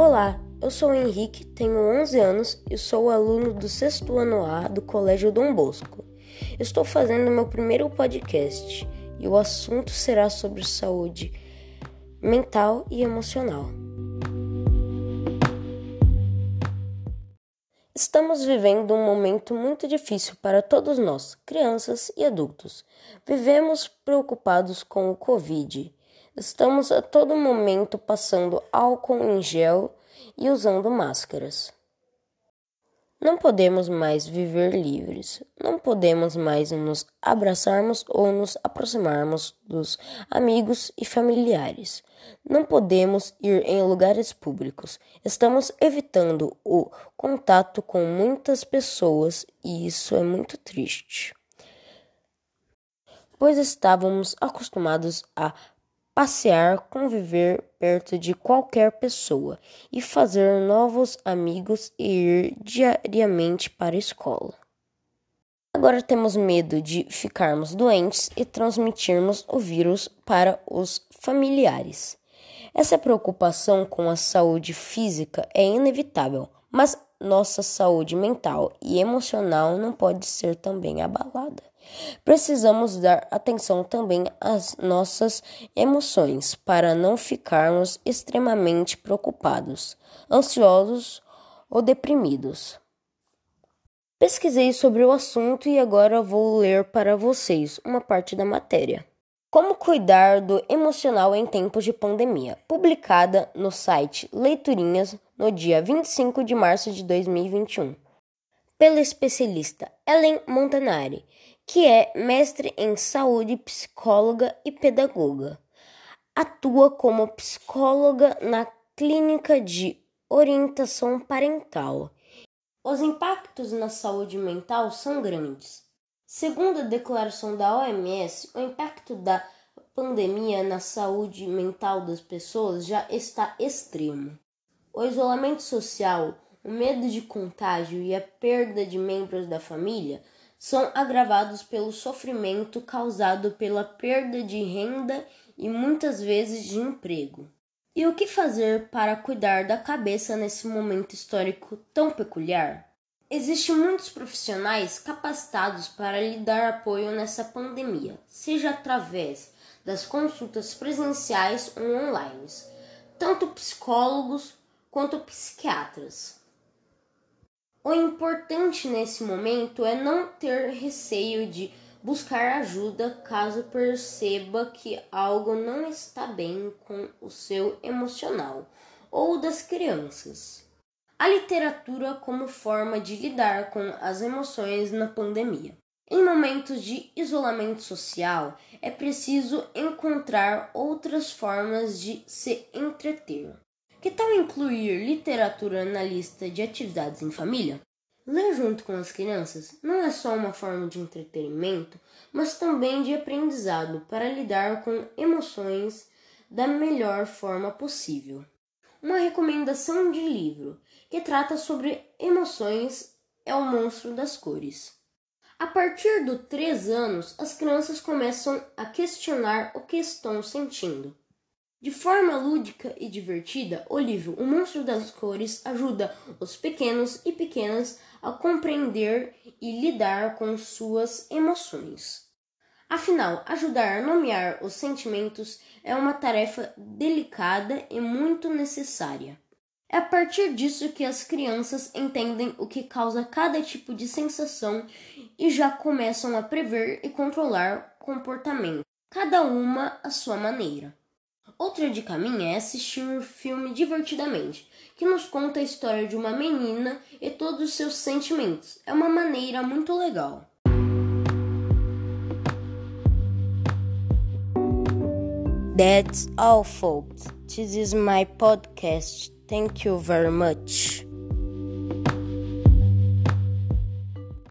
Olá, eu sou o Henrique, tenho 11 anos e sou aluno do sexto ano A do Colégio Dom Bosco. Estou fazendo meu primeiro podcast e o assunto será sobre saúde mental e emocional. Estamos vivendo um momento muito difícil para todos nós, crianças e adultos. Vivemos preocupados com o Covid. Estamos a todo momento passando álcool em gel e usando máscaras. Não podemos mais viver livres, não podemos mais nos abraçarmos ou nos aproximarmos dos amigos e familiares. Não podemos ir em lugares públicos. Estamos evitando o contato com muitas pessoas e isso é muito triste. Pois estávamos acostumados a passear, conviver perto de qualquer pessoa e fazer novos amigos e ir diariamente para a escola. Agora temos medo de ficarmos doentes e transmitirmos o vírus para os familiares. Essa preocupação com a saúde física é inevitável, mas nossa saúde mental e emocional não pode ser também abalada. Precisamos dar atenção também às nossas emoções para não ficarmos extremamente preocupados, ansiosos ou deprimidos. Pesquisei sobre o assunto e agora vou ler para vocês uma parte da matéria. Como cuidar do emocional em tempos de pandemia, publicada no site Leiturinhas no dia 25 de março de 2021, pela especialista Ellen Montanari, que é mestre em saúde, psicóloga e pedagoga. Atua como psicóloga na clínica de orientação parental. Os impactos na saúde mental são grandes. Segundo a declaração da OMS, o impacto da pandemia na saúde mental das pessoas já está extremo. O isolamento social, o medo de contágio e a perda de membros da família são agravados pelo sofrimento causado pela perda de renda e muitas vezes de emprego. E o que fazer para cuidar da cabeça nesse momento histórico tão peculiar? Existem muitos profissionais capacitados para lhe dar apoio nessa pandemia, seja através das consultas presenciais ou online, tanto psicólogos quanto psiquiatras. O importante nesse momento é não ter receio de buscar ajuda caso perceba que algo não está bem com o seu emocional ou das crianças. A literatura como forma de lidar com as emoções na pandemia. Em momentos de isolamento social, é preciso encontrar outras formas de se entreter. Que tal incluir literatura na lista de atividades em família? Ler junto com as crianças não é só uma forma de entretenimento, mas também de aprendizado para lidar com emoções da melhor forma possível. Uma recomendação de livro que trata sobre emoções é O Monstro das Cores. A partir dos 3 anos, as crianças começam a questionar o que estão sentindo. De forma lúdica e divertida, o livro O Monstro das Cores ajuda os pequenos e pequenas a compreender e lidar com suas emoções. Afinal, ajudar a nomear os sentimentos é uma tarefa delicada e muito necessária. É a partir disso que as crianças entendem o que causa cada tipo de sensação e já começam a prever e controlar comportamento, cada uma à sua maneira. Outra dica minha é assistir o filme divertidamente, que nos conta a história de uma menina e todos os seus sentimentos. É uma maneira muito legal. That's all, folks. This is my podcast. Thank you very much.